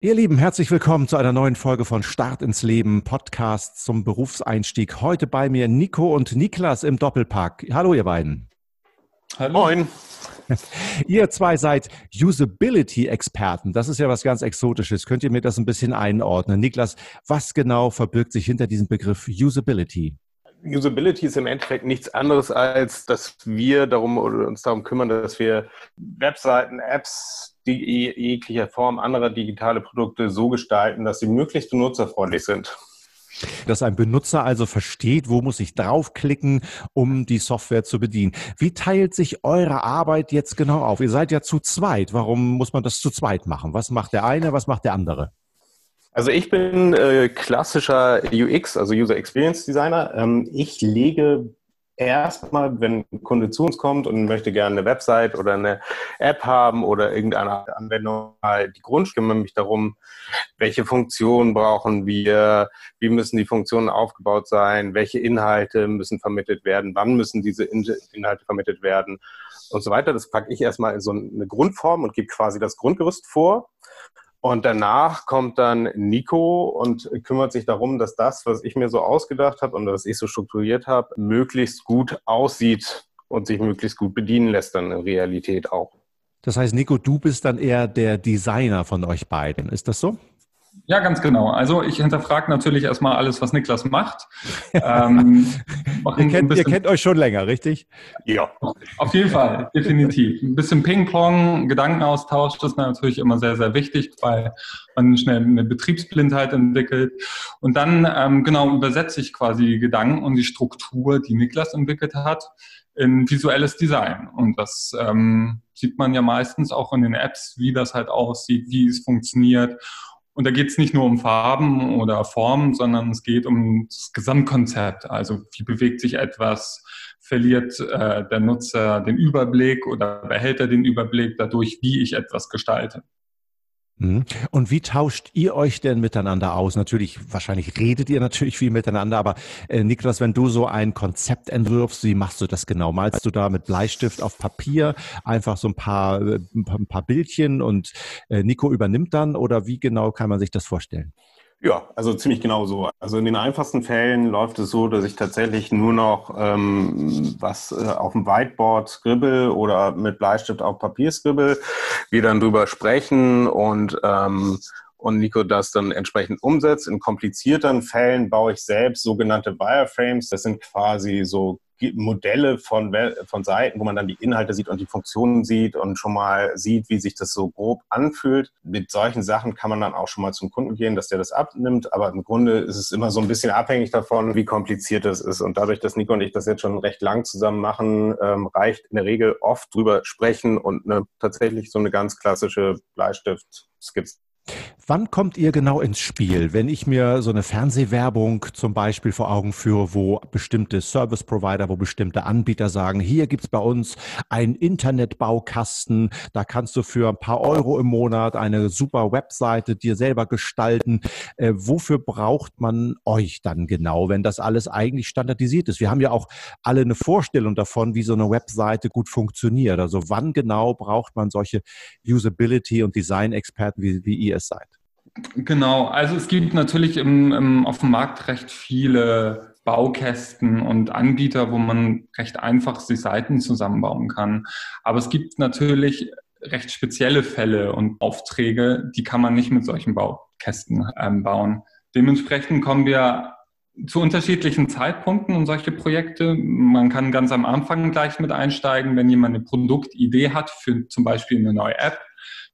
Ihr Lieben, herzlich willkommen zu einer neuen Folge von Start ins Leben, Podcast zum Berufseinstieg. Heute bei mir Nico und Niklas im Doppelpack. Hallo, ihr beiden. Hallo. Moin. Ihr zwei seid Usability-Experten. Das ist ja was ganz Exotisches. Könnt ihr mir das ein bisschen einordnen? Niklas, was genau verbirgt sich hinter diesem Begriff Usability? Usability ist im Endeffekt nichts anderes, als dass wir darum oder uns darum kümmern, dass wir Webseiten, Apps, die jeglicher Form anderer digitale Produkte so gestalten, dass sie möglichst benutzerfreundlich sind. Dass ein Benutzer also versteht, wo muss ich draufklicken, um die Software zu bedienen. Wie teilt sich eure Arbeit jetzt genau auf? Ihr seid ja zu zweit. Warum muss man das zu zweit machen? Was macht der eine, was macht der andere? Also ich bin äh, klassischer UX, also User Experience Designer. Ähm, ich lege erstmal, wenn ein Kunde zu uns kommt und möchte gerne eine Website oder eine App haben oder irgendeine Anwendung, die Grund, kümmere mich darum, welche Funktionen brauchen wir, wie müssen die Funktionen aufgebaut sein, welche Inhalte müssen vermittelt werden, wann müssen diese Inhalte vermittelt werden und so weiter. Das packe ich erstmal in so eine Grundform und gebe quasi das Grundgerüst vor. Und danach kommt dann Nico und kümmert sich darum, dass das, was ich mir so ausgedacht habe und was ich so strukturiert habe, möglichst gut aussieht und sich möglichst gut bedienen lässt dann in Realität auch. Das heißt, Nico, du bist dann eher der Designer von euch beiden. Ist das so? Ja, ganz genau. Also ich hinterfrage natürlich erstmal alles, was Niklas macht. ähm, ihr, kennt, ihr, kennt, euch schon länger, richtig? Ja. Auf jeden Fall, definitiv. Ein bisschen Ping-Pong, Gedankenaustausch, das ist natürlich immer sehr, sehr wichtig, weil man schnell eine Betriebsblindheit entwickelt. Und dann, ähm, genau, übersetze ich quasi die Gedanken und die Struktur, die Niklas entwickelt hat, in visuelles Design. Und das ähm, sieht man ja meistens auch in den Apps, wie das halt aussieht, wie es funktioniert. Und da geht es nicht nur um Farben oder Formen, sondern es geht um das Gesamtkonzept. Also wie bewegt sich etwas, verliert äh, der Nutzer den Überblick oder behält er den Überblick dadurch, wie ich etwas gestalte. Mhm. Und wie tauscht ihr euch denn miteinander aus? Natürlich, wahrscheinlich redet ihr natürlich viel miteinander, aber äh, Niklas, wenn du so ein Konzept entwirfst, wie machst du das genau? Malst du da mit Bleistift auf Papier einfach so ein paar, äh, ein paar Bildchen und äh, Nico übernimmt dann oder wie genau kann man sich das vorstellen? Ja, also ziemlich genau so. Also in den einfachsten Fällen läuft es so, dass ich tatsächlich nur noch ähm, was äh, auf dem Whiteboard scribble oder mit Bleistift auf Papier scribble, wir dann drüber sprechen und ähm, und Nico das dann entsprechend umsetzt. In komplizierteren Fällen baue ich selbst sogenannte Wireframes. Das sind quasi so Modelle von, von Seiten, wo man dann die Inhalte sieht und die Funktionen sieht und schon mal sieht, wie sich das so grob anfühlt. Mit solchen Sachen kann man dann auch schon mal zum Kunden gehen, dass der das abnimmt. Aber im Grunde ist es immer so ein bisschen abhängig davon, wie kompliziert das ist. Und dadurch, dass Nico und ich das jetzt schon recht lang zusammen machen, ähm, reicht in der Regel oft drüber sprechen und eine, tatsächlich so eine ganz klassische Bleistift-Skizze Wann kommt ihr genau ins Spiel? Wenn ich mir so eine Fernsehwerbung zum Beispiel vor Augen führe, wo bestimmte Service Provider, wo bestimmte Anbieter sagen, hier gibt's bei uns einen Internetbaukasten, da kannst du für ein paar Euro im Monat eine super Webseite dir selber gestalten. Äh, wofür braucht man euch dann genau, wenn das alles eigentlich standardisiert ist? Wir haben ja auch alle eine Vorstellung davon, wie so eine Webseite gut funktioniert. Also wann genau braucht man solche Usability- und Design-Experten, wie, wie ihr es seid? Genau, also es gibt natürlich im, im, auf dem Markt recht viele Baukästen und Anbieter, wo man recht einfach die Seiten zusammenbauen kann. Aber es gibt natürlich recht spezielle Fälle und Aufträge, die kann man nicht mit solchen Baukästen ähm, bauen. Dementsprechend kommen wir zu unterschiedlichen Zeitpunkten in solche Projekte. Man kann ganz am Anfang gleich mit einsteigen, wenn jemand eine Produktidee hat für zum Beispiel eine neue App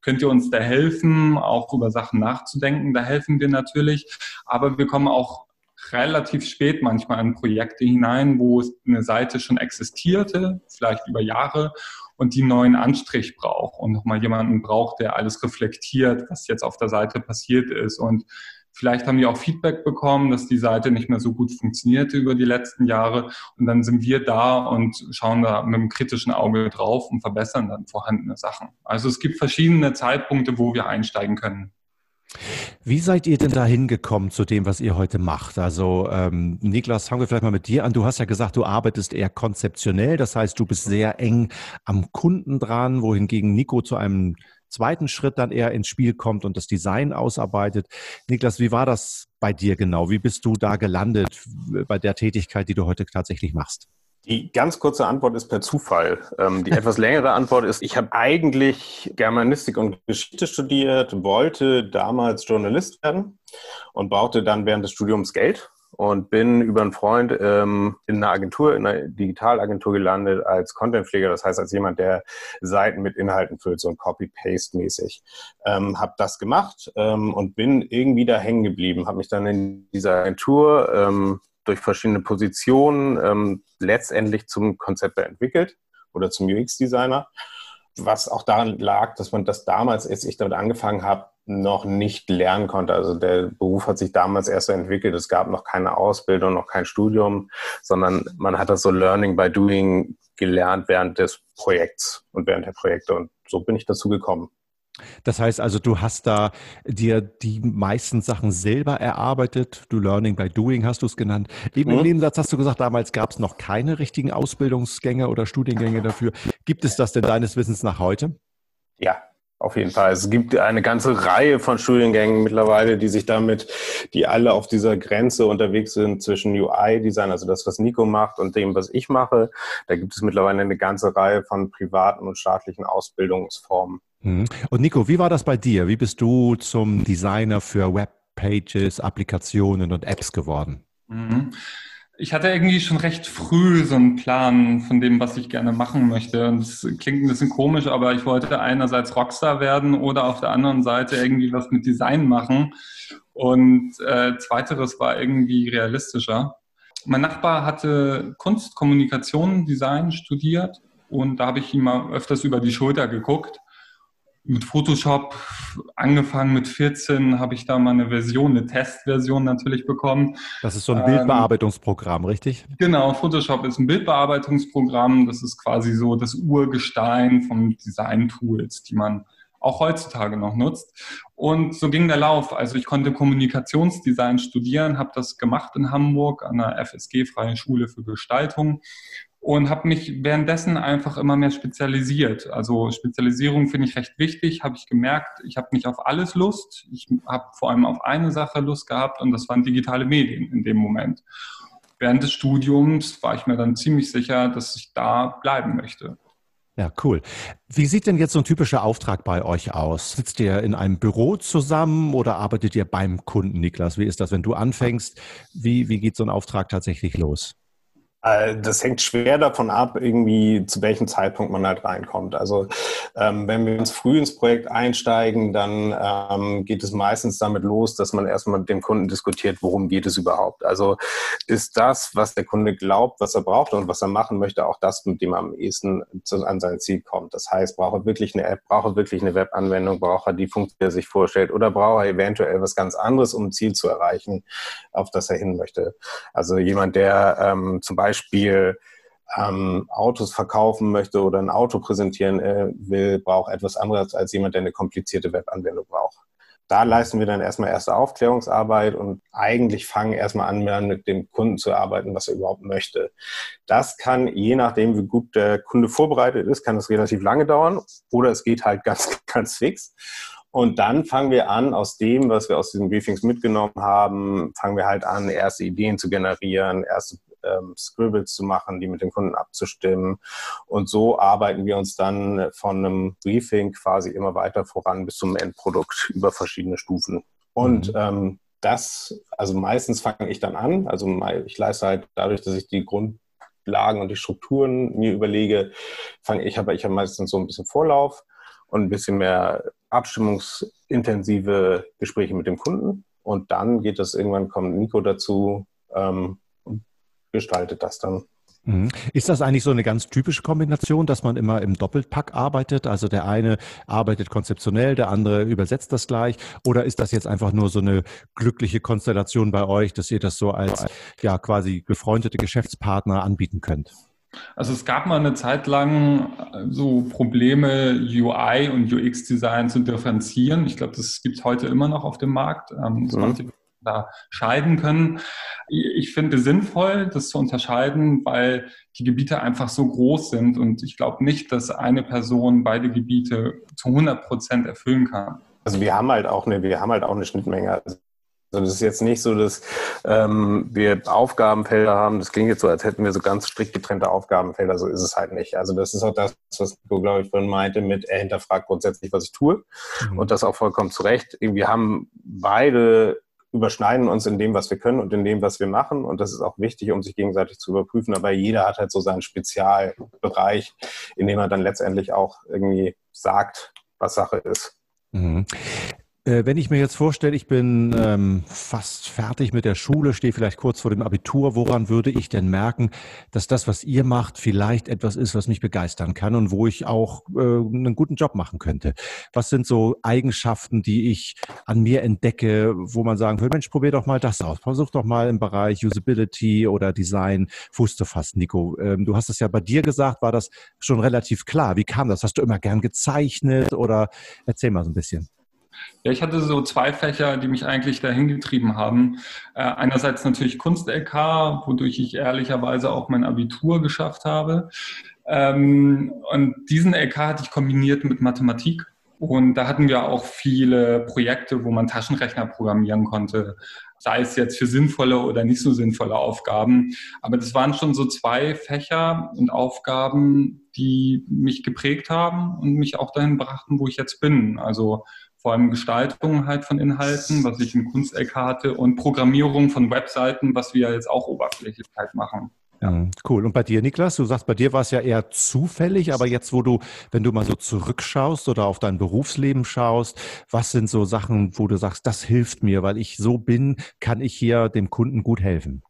Könnt ihr uns da helfen, auch über Sachen nachzudenken? Da helfen wir natürlich. Aber wir kommen auch relativ spät manchmal in Projekte hinein, wo eine Seite schon existierte, vielleicht über Jahre, und die neuen Anstrich braucht und nochmal jemanden braucht, der alles reflektiert, was jetzt auf der Seite passiert ist und Vielleicht haben die auch Feedback bekommen, dass die Seite nicht mehr so gut funktionierte über die letzten Jahre. Und dann sind wir da und schauen da mit einem kritischen Auge drauf und verbessern dann vorhandene Sachen. Also es gibt verschiedene Zeitpunkte, wo wir einsteigen können. Wie seid ihr denn da hingekommen zu dem, was ihr heute macht? Also ähm, Niklas, fangen wir vielleicht mal mit dir an. Du hast ja gesagt, du arbeitest eher konzeptionell, das heißt, du bist sehr eng am Kunden dran, wohingegen Nico zu einem zweiten Schritt dann eher ins Spiel kommt und das Design ausarbeitet. Niklas, wie war das bei dir genau? Wie bist du da gelandet bei der Tätigkeit, die du heute tatsächlich machst? Die ganz kurze Antwort ist per Zufall. Ähm, die etwas längere Antwort ist, ich habe eigentlich Germanistik und Geschichte studiert, wollte damals Journalist werden und brauchte dann während des Studiums Geld und bin über einen Freund ähm, in einer Agentur, in einer Digitalagentur gelandet als Contentpfleger, das heißt als jemand, der Seiten mit Inhalten füllt, so ein Copy-Paste-mäßig. Ähm, habe das gemacht ähm, und bin irgendwie da hängen geblieben, habe mich dann in dieser Agentur ähm, durch verschiedene Positionen ähm, letztendlich zum Konzepter entwickelt oder zum UX-Designer. Was auch daran lag, dass man das damals, als ich damit angefangen habe, noch nicht lernen konnte. Also der Beruf hat sich damals erst so entwickelt. Es gab noch keine Ausbildung, noch kein Studium, sondern man hat das so Learning by Doing gelernt während des Projekts und während der Projekte. Und so bin ich dazu gekommen. Das heißt also, du hast da dir die meisten Sachen selber erarbeitet. Du Learning by Doing hast du es genannt. Eben mhm. im Nebensatz hast du gesagt, damals gab es noch keine richtigen Ausbildungsgänge oder Studiengänge dafür. Gibt es das denn deines Wissens nach heute? Ja, auf jeden Fall. Es gibt eine ganze Reihe von Studiengängen mittlerweile, die sich damit, die alle auf dieser Grenze unterwegs sind zwischen UI-Design, also das, was Nico macht, und dem, was ich mache. Da gibt es mittlerweile eine ganze Reihe von privaten und staatlichen Ausbildungsformen. Mhm. Und Nico, wie war das bei dir? Wie bist du zum Designer für Webpages, Applikationen und Apps geworden? Mhm. Ich hatte irgendwie schon recht früh so einen Plan von dem, was ich gerne machen möchte. Und es klingt ein bisschen komisch, aber ich wollte einerseits Rockstar werden oder auf der anderen Seite irgendwie was mit Design machen. Und äh, zweiteres war irgendwie realistischer. Mein Nachbar hatte Kunst, Kommunikation, Design studiert und da habe ich ihm mal öfters über die Schulter geguckt mit Photoshop angefangen mit 14, habe ich da mal eine Version, eine Testversion natürlich bekommen. Das ist so ein ähm, Bildbearbeitungsprogramm, richtig? Genau, Photoshop ist ein Bildbearbeitungsprogramm. Das ist quasi so das Urgestein von Design-Tools, die man auch heutzutage noch nutzt. Und so ging der Lauf. Also ich konnte Kommunikationsdesign studieren, habe das gemacht in Hamburg an der FSG Freie Schule für Gestaltung und habe mich währenddessen einfach immer mehr spezialisiert. Also Spezialisierung finde ich recht wichtig, habe ich gemerkt. Ich habe nicht auf alles Lust. Ich habe vor allem auf eine Sache Lust gehabt und das waren digitale Medien in dem Moment. Während des Studiums war ich mir dann ziemlich sicher, dass ich da bleiben möchte. Ja, cool. Wie sieht denn jetzt so ein typischer Auftrag bei euch aus? Sitzt ihr in einem Büro zusammen oder arbeitet ihr beim Kunden, Niklas? Wie ist das, wenn du anfängst? Wie, wie geht so ein Auftrag tatsächlich los? Äh, das hängt schwer davon ab, irgendwie zu welchem Zeitpunkt man halt reinkommt. Also ähm, wenn wir uns früh ins Projekt einsteigen, dann ähm, geht es meistens damit los, dass man erstmal mit dem Kunden diskutiert, worum geht es überhaupt. Also ist das, was der Kunde glaubt, was er braucht und was er machen möchte, auch das, mit dem er am ehesten zu, an sein Ziel kommt. Das heißt, braucht er wirklich eine App, braucht er wirklich eine Webanwendung, braucht er die Funktion, die er sich vorstellt oder braucht er eventuell was ganz anderes, um ein Ziel zu erreichen, auf das er hin möchte. Also jemand, der ähm, zum Beispiel Beispiel ähm, Autos verkaufen möchte oder ein Auto präsentieren äh, will, braucht etwas anderes als jemand, der eine komplizierte Webanwendung braucht. Da leisten wir dann erstmal erste Aufklärungsarbeit und eigentlich fangen erstmal an, mit dem Kunden zu arbeiten, was er überhaupt möchte. Das kann, je nachdem, wie gut der Kunde vorbereitet ist, kann das relativ lange dauern oder es geht halt ganz, ganz fix. Und dann fangen wir an, aus dem, was wir aus diesen Briefings mitgenommen haben, fangen wir halt an, erste Ideen zu generieren, erste ähm, Scribbles zu machen, die mit den Kunden abzustimmen. Und so arbeiten wir uns dann von einem Briefing quasi immer weiter voran bis zum Endprodukt über verschiedene Stufen. Und mhm. ähm, das, also meistens fange ich dann an. Also ich leiste halt dadurch, dass ich die Grundlagen und die Strukturen mir überlege, fange ich aber ich habe meistens so ein bisschen Vorlauf und ein bisschen mehr abstimmungsintensive Gespräche mit dem Kunden. Und dann geht das irgendwann, kommt Nico dazu, ähm, gestaltet das dann. Mhm. Ist das eigentlich so eine ganz typische Kombination, dass man immer im Doppelpack arbeitet? Also der eine arbeitet konzeptionell, der andere übersetzt das gleich? Oder ist das jetzt einfach nur so eine glückliche Konstellation bei euch, dass ihr das so als ja quasi befreundete Geschäftspartner anbieten könnt? Also es gab mal eine Zeit lang äh, so Probleme, UI und UX-Design zu differenzieren. Ich glaube, das gibt es heute immer noch auf dem Markt. Ähm, das mhm. macht die unterscheiden können. Ich finde sinnvoll, das zu unterscheiden, weil die Gebiete einfach so groß sind und ich glaube nicht, dass eine Person beide Gebiete zu 100 Prozent erfüllen kann. Also wir haben halt auch eine, wir haben halt auch eine Schnittmenge. Also also das ist jetzt nicht so, dass ähm, wir Aufgabenfelder haben. Das klingt jetzt so, als hätten wir so ganz strikt getrennte Aufgabenfelder. So ist es halt nicht. Also das ist auch das, was Nico, glaube ich, vorhin meinte, mit er hinterfragt grundsätzlich, was ich tue. Mhm. Und das auch vollkommen zu Recht. Wir haben beide überschneiden uns in dem, was wir können und in dem, was wir machen. Und das ist auch wichtig, um sich gegenseitig zu überprüfen. Aber jeder hat halt so seinen Spezialbereich, in dem er dann letztendlich auch irgendwie sagt, was Sache ist. Mhm. Äh, wenn ich mir jetzt vorstelle, ich bin ähm, fast fertig mit der Schule, stehe vielleicht kurz vor dem Abitur, woran würde ich denn merken, dass das, was ihr macht, vielleicht etwas ist, was mich begeistern kann und wo ich auch äh, einen guten Job machen könnte? Was sind so Eigenschaften, die ich an mir entdecke, wo man sagen würde, Mensch, probier doch mal das aus. Versuch doch mal im Bereich Usability oder Design Fuß zu fassen, Nico. Ähm, du hast es ja bei dir gesagt, war das schon relativ klar. Wie kam das? Hast du immer gern gezeichnet oder erzähl mal so ein bisschen. Ja, ich hatte so zwei Fächer, die mich eigentlich dahin getrieben haben. Äh, einerseits natürlich Kunst-LK, wodurch ich ehrlicherweise auch mein Abitur geschafft habe. Ähm, und diesen LK hatte ich kombiniert mit Mathematik. Und da hatten wir auch viele Projekte, wo man Taschenrechner programmieren konnte, sei es jetzt für sinnvolle oder nicht so sinnvolle Aufgaben. Aber das waren schon so zwei Fächer und Aufgaben, die mich geprägt haben und mich auch dahin brachten, wo ich jetzt bin. Also vor allem Gestaltung halt von Inhalten, was ich in Kunst-LK hatte und Programmierung von Webseiten, was wir jetzt auch oberflächlich halt machen. Ja. Mhm, cool. Und bei dir, Niklas, du sagst, bei dir war es ja eher zufällig, aber jetzt, wo du, wenn du mal so zurückschaust oder auf dein Berufsleben schaust, was sind so Sachen, wo du sagst, das hilft mir, weil ich so bin, kann ich hier dem Kunden gut helfen?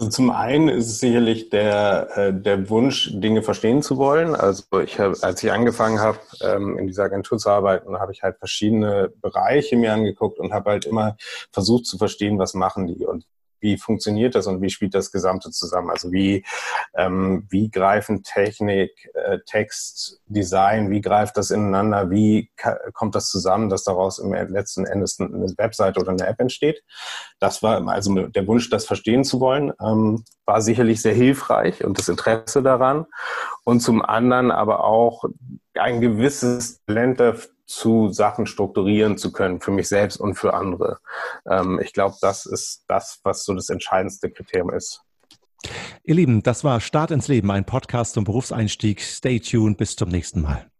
Also zum einen ist es sicherlich der, äh, der Wunsch, Dinge verstehen zu wollen. Also ich habe, als ich angefangen habe, ähm, in dieser Agentur zu arbeiten, habe ich halt verschiedene Bereiche mir angeguckt und habe halt immer versucht zu verstehen, was machen die und wie funktioniert das und wie spielt das Gesamte zusammen? Also wie, ähm, wie greifen Technik, äh, Text, Design, wie greift das ineinander? Wie kommt das zusammen, dass daraus im letzten Endes eine Webseite oder eine App entsteht? Das war also der Wunsch, das verstehen zu wollen, ähm, war sicherlich sehr hilfreich und das Interesse daran. Und zum anderen aber auch ein gewisses Talent zu Sachen strukturieren zu können, für mich selbst und für andere. Ähm, ich glaube, das ist das, was so das entscheidendste Kriterium ist. Ihr Lieben, das war Start ins Leben, ein Podcast zum Berufseinstieg. Stay tuned, bis zum nächsten Mal.